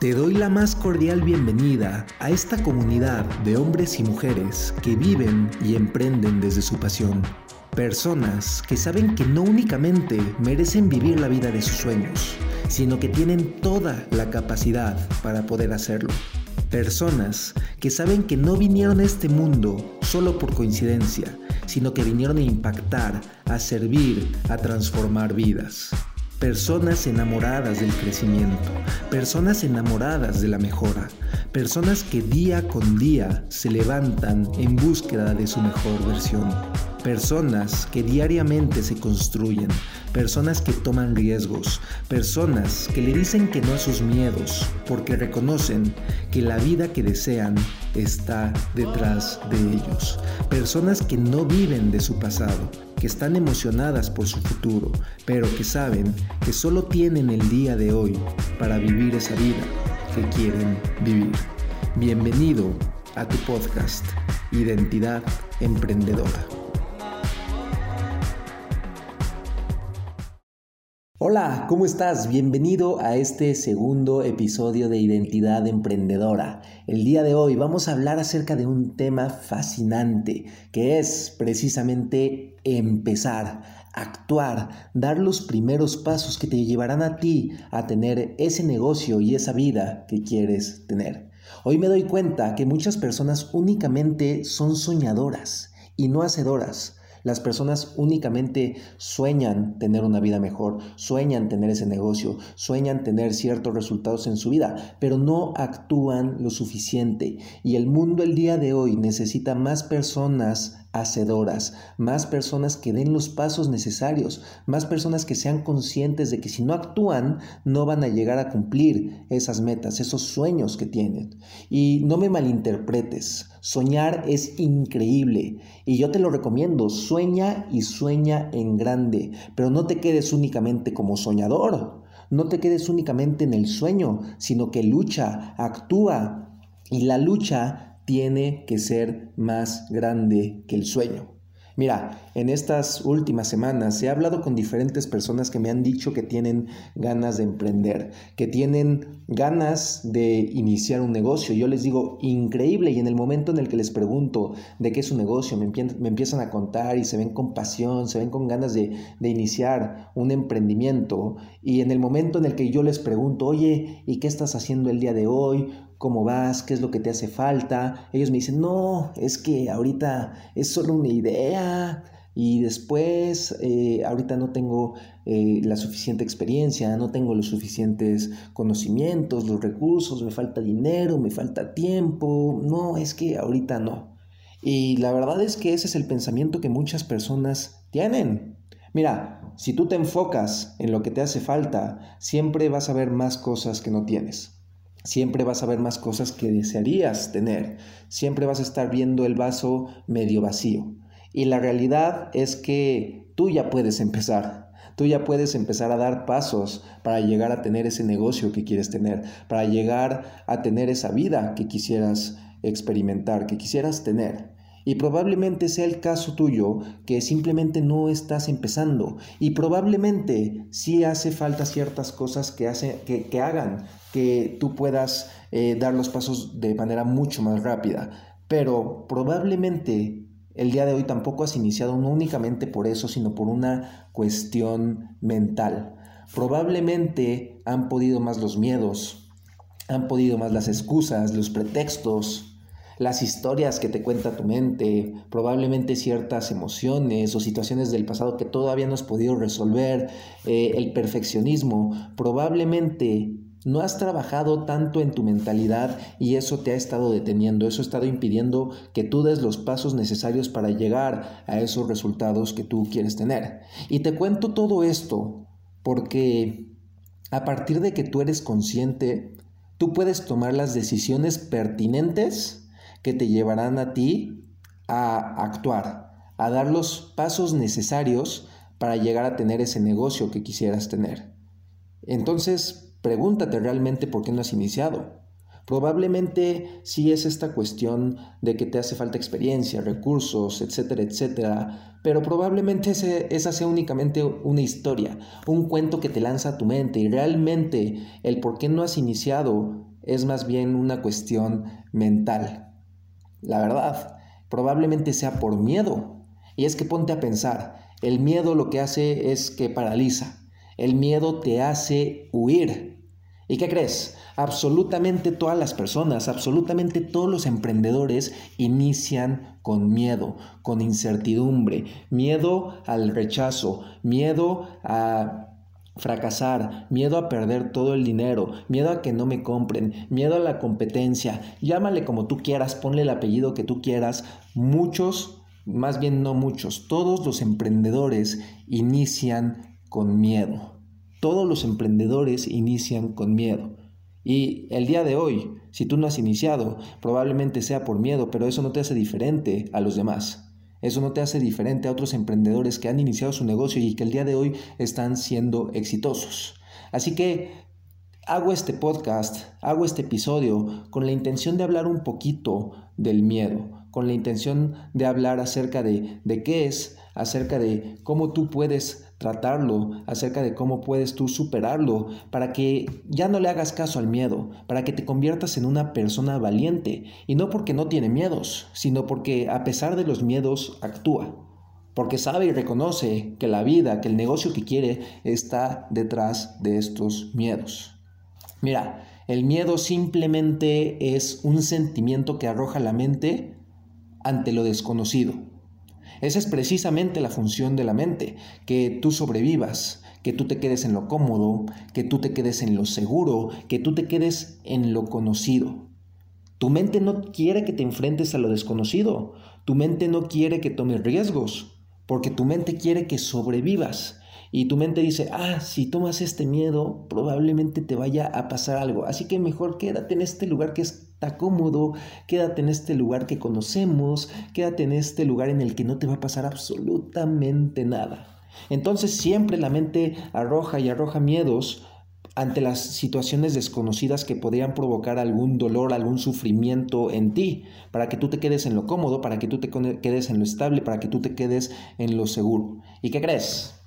Te doy la más cordial bienvenida a esta comunidad de hombres y mujeres que viven y emprenden desde su pasión. Personas que saben que no únicamente merecen vivir la vida de sus sueños, sino que tienen toda la capacidad para poder hacerlo. Personas que saben que no vinieron a este mundo solo por coincidencia, sino que vinieron a impactar, a servir, a transformar vidas. Personas enamoradas del crecimiento, personas enamoradas de la mejora, personas que día con día se levantan en búsqueda de su mejor versión, personas que diariamente se construyen, personas que toman riesgos, personas que le dicen que no a sus miedos porque reconocen que la vida que desean está detrás de ellos, personas que no viven de su pasado, que están emocionadas por su futuro, pero que saben que solo tienen el día de hoy para vivir esa vida que quieren vivir. Bienvenido a tu podcast, Identidad Emprendedora. Hola, ¿cómo estás? Bienvenido a este segundo episodio de Identidad Emprendedora. El día de hoy vamos a hablar acerca de un tema fascinante, que es precisamente empezar, actuar, dar los primeros pasos que te llevarán a ti a tener ese negocio y esa vida que quieres tener. Hoy me doy cuenta que muchas personas únicamente son soñadoras y no hacedoras. Las personas únicamente sueñan tener una vida mejor, sueñan tener ese negocio, sueñan tener ciertos resultados en su vida, pero no actúan lo suficiente. Y el mundo el día de hoy necesita más personas hacedoras, más personas que den los pasos necesarios, más personas que sean conscientes de que si no actúan no van a llegar a cumplir esas metas, esos sueños que tienen. Y no me malinterpretes, soñar es increíble y yo te lo recomiendo, sueña y sueña en grande, pero no te quedes únicamente como soñador. No te quedes únicamente en el sueño, sino que lucha, actúa. Y la lucha tiene que ser más grande que el sueño. Mira, en estas últimas semanas he hablado con diferentes personas que me han dicho que tienen ganas de emprender, que tienen ganas de iniciar un negocio. Yo les digo, increíble, y en el momento en el que les pregunto de qué es un negocio, me, empiezan a contar y se ven con pasión, se ven con ganas de, de iniciar un emprendimiento. Y en el momento en el que yo les pregunto, oye, ¿y qué estás haciendo el día de hoy? ¿Cómo vas? ¿Qué es lo que te hace falta? Ellos me dicen, no, es que ahorita es solo una idea y después eh, ahorita no tengo eh, la suficiente experiencia, no tengo los suficientes conocimientos, los recursos, me falta dinero, me falta tiempo, no, es que ahorita no. Y la verdad es que ese es el pensamiento que muchas personas tienen. Mira, si tú te enfocas en lo que te hace falta, siempre vas a ver más cosas que no tienes. Siempre vas a ver más cosas que desearías tener. Siempre vas a estar viendo el vaso medio vacío. Y la realidad es que tú ya puedes empezar. Tú ya puedes empezar a dar pasos para llegar a tener ese negocio que quieres tener, para llegar a tener esa vida que quisieras experimentar, que quisieras tener. Y probablemente sea el caso tuyo que simplemente no estás empezando. Y probablemente sí hace falta ciertas cosas que, que, hagan que tú puedas eh, dar los pasos de manera mucho más rápida. Pero probablemente el día de hoy tampoco has iniciado no únicamente por eso, sino por una cuestión mental. Probablemente han podido más los miedos, han podido más las excusas, los pretextos, las historias que te cuenta tu mente, probablemente ciertas emociones o situaciones del pasado que todavía no has podido resolver, eh, el perfeccionismo, probablemente no has trabajado tanto en tu mentalidad y eso te ha estado deteniendo, eso ha estado impidiendo que tú des los pasos necesarios para llegar a esos resultados que tú quieres tener. Y te cuento todo esto porque a partir de que tú eres consciente, tú puedes tomar las decisiones pertinentes que te llevarán a ti a actuar, a dar los pasos necesarios para llegar a tener ese negocio que quisieras tener. Entonces, pregúntate realmente por qué no has iniciado. Probablemente sí es esta cuestión de que te hace falta experiencia, recursos, etcétera, etcétera, pero probablemente esa sea únicamente una historia, un cuento que te lanza a tu mente y realmente el por qué no has iniciado es más bien una cuestión mental. La verdad, probablemente sea por miedo. Y es que ponte a pensar, el miedo lo que hace es que paraliza, el miedo te hace huir. ¿Y qué crees? Absolutamente todas las personas, absolutamente todos los emprendedores inician con miedo, con incertidumbre, miedo al rechazo, miedo a fracasar, miedo a perder todo el dinero, miedo a que no me compren, miedo a la competencia, llámale como tú quieras, ponle el apellido que tú quieras, muchos, más bien no muchos, todos los emprendedores inician con miedo. Todos los emprendedores inician con miedo. Y el día de hoy, si tú no has iniciado, probablemente sea por miedo, pero eso no te hace diferente a los demás. Eso no te hace diferente a otros emprendedores que han iniciado su negocio y que el día de hoy están siendo exitosos. Así que hago este podcast, hago este episodio con la intención de hablar un poquito del miedo, con la intención de hablar acerca de, de qué es, acerca de cómo tú puedes tratarlo, acerca de cómo puedes tú superarlo, para que ya no le hagas caso al miedo, para que te conviertas en una persona valiente, y no porque no tiene miedos, sino porque a pesar de los miedos actúa, porque sabe y reconoce que la vida, que el negocio que quiere está detrás de estos miedos. Mira, el miedo simplemente es un sentimiento que arroja la mente ante lo desconocido. Esa es precisamente la función de la mente, que tú sobrevivas, que tú te quedes en lo cómodo, que tú te quedes en lo seguro, que tú te quedes en lo conocido. Tu mente no quiere que te enfrentes a lo desconocido, tu mente no quiere que tomes riesgos, porque tu mente quiere que sobrevivas. Y tu mente dice, ah, si tomas este miedo, probablemente te vaya a pasar algo. Así que mejor quédate en este lugar que está cómodo, quédate en este lugar que conocemos, quédate en este lugar en el que no te va a pasar absolutamente nada. Entonces siempre la mente arroja y arroja miedos ante las situaciones desconocidas que podrían provocar algún dolor, algún sufrimiento en ti, para que tú te quedes en lo cómodo, para que tú te quedes en lo estable, para que tú te quedes en lo seguro. ¿Y qué crees?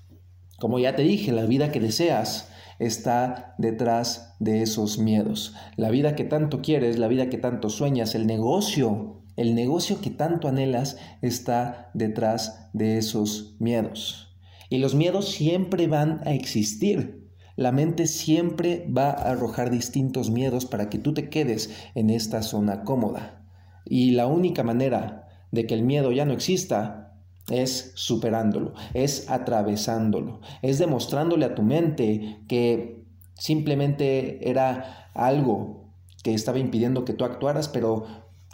Como ya te dije, la vida que deseas está detrás de esos miedos. La vida que tanto quieres, la vida que tanto sueñas, el negocio, el negocio que tanto anhelas está detrás de esos miedos. Y los miedos siempre van a existir. La mente siempre va a arrojar distintos miedos para que tú te quedes en esta zona cómoda. Y la única manera de que el miedo ya no exista es superándolo, es atravesándolo, es demostrándole a tu mente que simplemente era algo que estaba impidiendo que tú actuaras, pero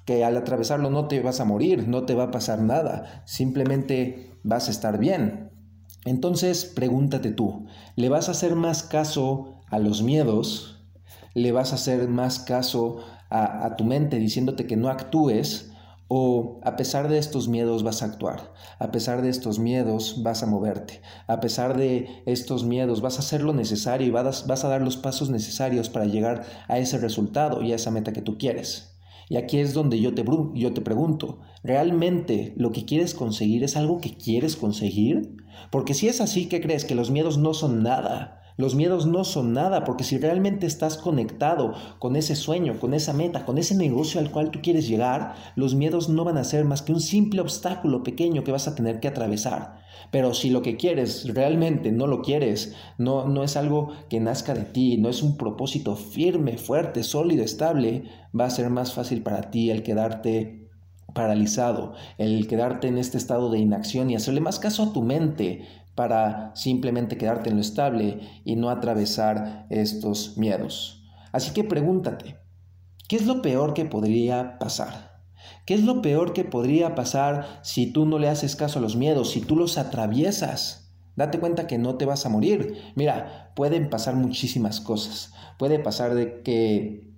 que al atravesarlo no te vas a morir, no te va a pasar nada, simplemente vas a estar bien. Entonces pregúntate tú, ¿le vas a hacer más caso a los miedos? ¿Le vas a hacer más caso a, tu mente diciéndote que no actúes? O a pesar de estos miedos vas a actuar, a pesar de estos miedos vas a moverte, a pesar de estos miedos vas a hacer lo necesario y vas, a dar los pasos necesarios para llegar a ese resultado y a esa meta que tú quieres. Y aquí es donde yo te, yo te pregunto, ¿realmente lo que quieres conseguir es algo que quieres conseguir? Porque si es así, ¿qué crees? Que los miedos no son nada. Los miedos no son nada, porque si realmente estás conectado con ese sueño, con esa meta, con ese negocio al cual tú quieres llegar, los miedos no van a ser más que un simple obstáculo pequeño que vas a tener que atravesar. Pero si lo que quieres realmente no lo quieres, no, no es algo que nazca de ti, no es un propósito firme, fuerte, sólido, estable, va a ser más fácil para ti el quedarte paralizado, el quedarte en este estado de inacción y hacerle más caso a tu mente, para simplemente quedarte en lo estable y no atravesar estos miedos. Así que pregúntate, ¿qué es lo peor que podría pasar? ¿Qué es lo peor que podría pasar si tú no le haces caso a los miedos, si tú los atraviesas? Date cuenta que no te vas a morir. Mira, pueden pasar muchísimas cosas. Puede pasar de que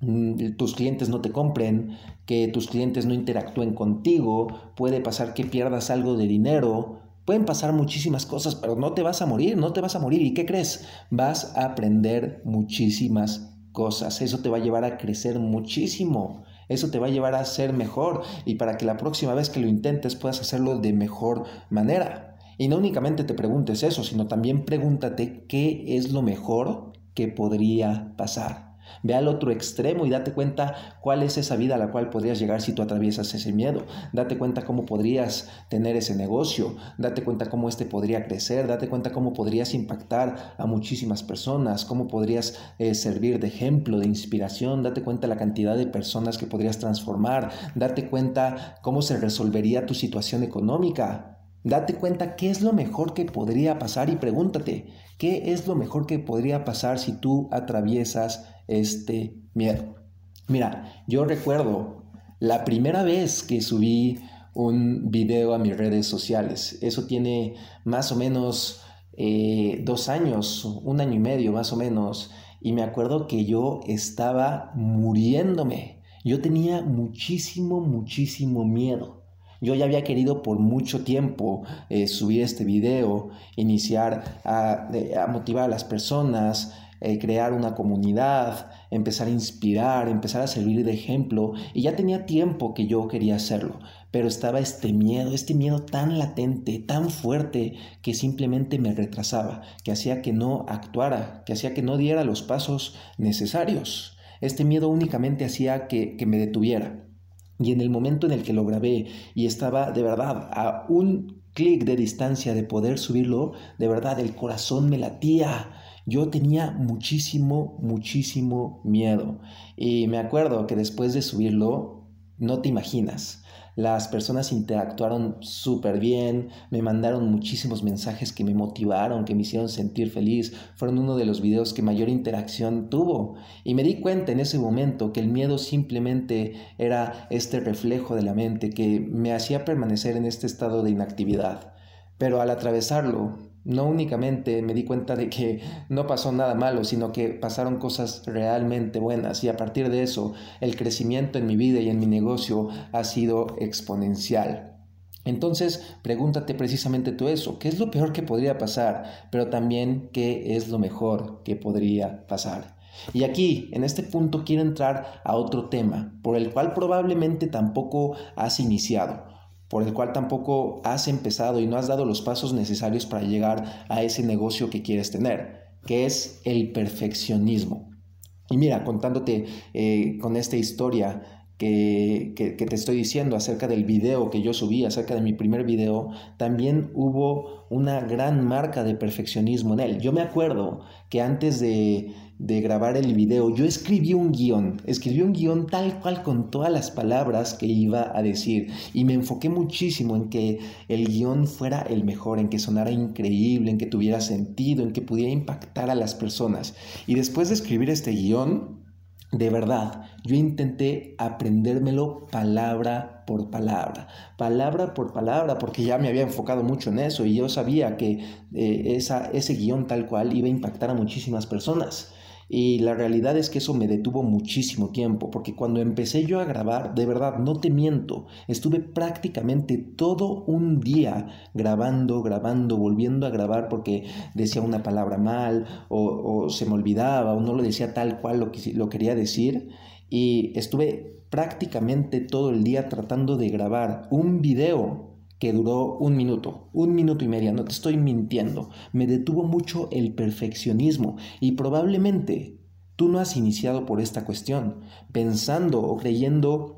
mm, tus clientes no te compren, que tus clientes no interactúen contigo, puede pasar que pierdas algo de dinero, Pueden pasar muchísimas cosas, pero no te vas a morir, no te vas a morir. ¿Y qué crees? Vas a aprender muchísimas cosas. Eso te va a llevar a crecer muchísimo. Eso te va a llevar a ser mejor y para que la próxima vez que lo intentes puedas hacerlo de mejor manera. Y no únicamente te preguntes eso, sino también pregúntate qué es lo mejor que podría pasar. Ve al otro extremo y date cuenta cuál es esa vida a la cual podrías llegar si tú atraviesas ese miedo. Date cuenta cómo podrías tener ese negocio. Date cuenta cómo este podría crecer. Date cuenta cómo podrías impactar a muchísimas personas. Cómo podrías eh, servir de ejemplo, de inspiración. Date cuenta la cantidad de personas que podrías transformar. Date cuenta cómo se resolvería tu situación económica. Date cuenta qué es lo mejor que podría pasar y pregúntate, ¿qué es lo mejor que podría pasar si tú atraviesas este miedo? Mira, yo recuerdo la primera vez que subí un video a mis redes sociales. Eso tiene más o menos eh, dos años, un año y medio más o menos. Y me acuerdo que yo estaba muriéndome. Yo tenía muchísimo, muchísimo miedo. Yo ya había querido por mucho tiempo eh, subir este video, iniciar a, motivar a las personas, eh, crear una comunidad, empezar a inspirar, empezar a servir de ejemplo. Y ya tenía tiempo que yo quería hacerlo, pero estaba este miedo, este miedo tan latente, tan fuerte, que simplemente me retrasaba, que hacía que no actuara, que hacía que no diera los pasos necesarios. Este miedo únicamente hacía que, que me detuviera. Y en el momento en el que lo grabé y estaba de verdad a un clic de distancia de poder subirlo, de verdad el corazón me latía. Yo tenía muchísimo, muchísimo miedo. Y me acuerdo que después de subirlo, no te imaginas. Las personas interactuaron súper bien, me mandaron muchísimos mensajes que me motivaron, que me hicieron sentir feliz. Fueron uno de los videos que mayor interacción tuvo. Y me di cuenta en ese momento que el miedo simplemente era este reflejo de la mente que me hacía permanecer en este estado de inactividad. Pero al atravesarlo, no únicamente me di cuenta de que no pasó nada malo, sino que pasaron cosas realmente buenas y a partir de eso el crecimiento en mi vida y en mi negocio ha sido exponencial. Entonces, pregúntate precisamente tú eso, ¿qué es lo peor que podría pasar? Pero también, ¿qué es lo mejor que podría pasar? Y aquí, en este punto, quiero entrar a otro tema, por el cual probablemente tampoco has iniciado por el cual tampoco has empezado y no has dado los pasos necesarios para llegar a ese negocio que quieres tener, que es el perfeccionismo. Y mira, contándote eh, con esta historia que, que, te estoy diciendo acerca del video que yo subí, acerca de mi primer video, también hubo una gran marca de perfeccionismo en él. Yo me acuerdo que antes de, de grabar el video, yo escribí un guion, escribí un guion tal cual con todas las palabras que iba a decir y me enfoqué muchísimo en que el guion fuera el mejor, en que sonara increíble, en que tuviera sentido, en que pudiera impactar a las personas. Y después de escribir este guion, de verdad, yo intenté aprendérmelo palabra por palabra, palabra por palabra, porque ya me había enfocado mucho en eso y yo sabía que eh, esa, ese guion tal cual iba a impactar a muchísimas personas. Y la realidad es que eso me detuvo muchísimo tiempo, porque cuando empecé yo a grabar, de verdad, no te miento, estuve prácticamente todo un día grabando, grabando, volviendo a grabar porque decía una palabra mal o, se me olvidaba o no lo decía tal cual lo, que, lo quería decir. Y estuve prácticamente todo el día tratando de grabar un video que duró un minuto, un minuto y medio, no te estoy mintiendo. Me detuvo mucho el perfeccionismo y probablemente tú no has iniciado por esta cuestión, pensando o creyendo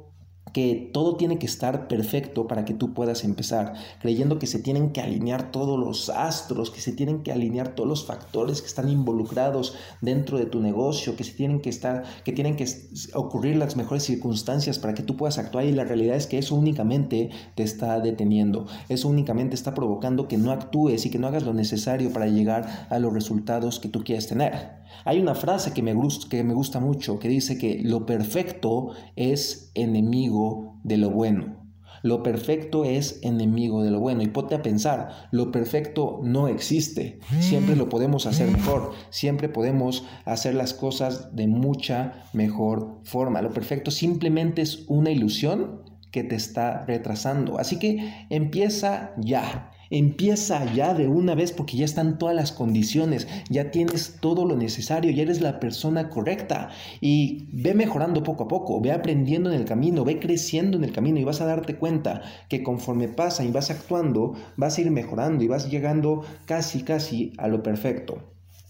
que todo tiene que estar perfecto para que tú puedas empezar, creyendo que se tienen que alinear todos los astros, que se tienen que alinear todos los factores que están involucrados dentro de tu negocio, que se tienen que estar, que tienen que ocurrir las mejores circunstancias para que tú puedas actuar y la realidad es que eso únicamente te está deteniendo, eso únicamente está provocando que no actúes y que no hagas lo necesario para llegar a los resultados que tú quieres tener. Hay una frase que me, que me gusta mucho que dice que lo perfecto es enemigo de lo bueno. Lo perfecto es enemigo de lo bueno. Y ponte a pensar, lo perfecto no existe. Siempre lo podemos hacer mejor. Siempre podemos hacer las cosas de mucha mejor forma. Lo perfecto simplemente es una ilusión que te está retrasando. Así que empieza ya. Empieza ya de una vez porque ya están todas las condiciones, ya tienes todo lo necesario, ya eres la persona correcta y ve mejorando poco a poco, ve aprendiendo en el camino, ve creciendo en el camino y vas a darte cuenta que conforme pasa y vas actuando, vas a ir mejorando y vas llegando casi, casi a lo perfecto.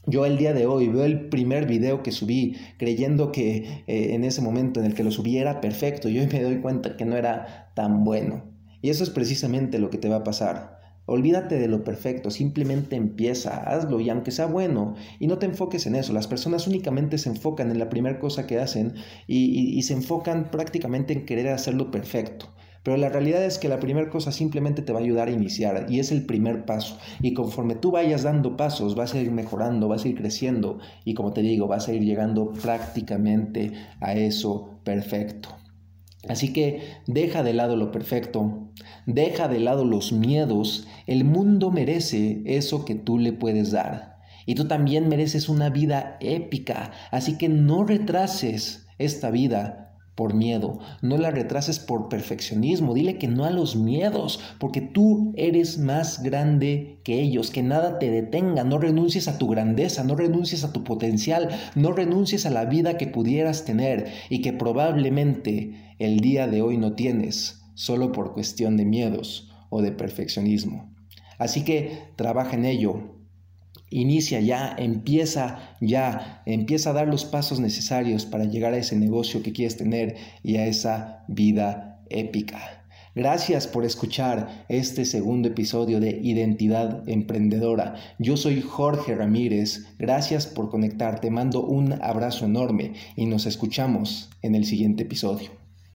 Yo el día de hoy veo el primer video que subí creyendo que eh, en ese momento en el que lo subí era perfecto y hoy me doy cuenta que no era tan bueno. Y eso es precisamente lo que te va a pasar. Olvídate de lo perfecto, simplemente empieza, hazlo y aunque sea bueno, y no te enfoques en eso. Las personas únicamente se enfocan en la primera cosa que hacen y, se enfocan prácticamente en querer hacerlo perfecto. Pero la realidad es que la primera cosa simplemente te va a ayudar a iniciar y es el primer paso. Y conforme tú vayas dando pasos, vas a ir mejorando, vas a ir creciendo y como te digo, vas a ir llegando prácticamente a eso perfecto. Así que deja de lado lo perfecto, deja de lado los miedos, el mundo merece eso que tú le puedes dar. Y tú también mereces una vida épica, así que no retrases esta vida por miedo, no la retrases por perfeccionismo, dile que no a los miedos, porque tú eres más grande que ellos, que nada te detenga, no renuncies a tu grandeza, no renuncies a tu potencial, no renuncies a la vida que pudieras tener y que probablemente el día de hoy no tienes, solo por cuestión de miedos o de perfeccionismo. Así que trabaja en ello, Inicia ya, empieza ya, empieza a dar los pasos necesarios para llegar a ese negocio que quieres tener y a esa vida épica. Gracias por escuchar este segundo episodio de Identidad Emprendedora. Yo soy Jorge Ramírez. Gracias por conectarte. Mando un abrazo enorme y nos escuchamos en el siguiente episodio.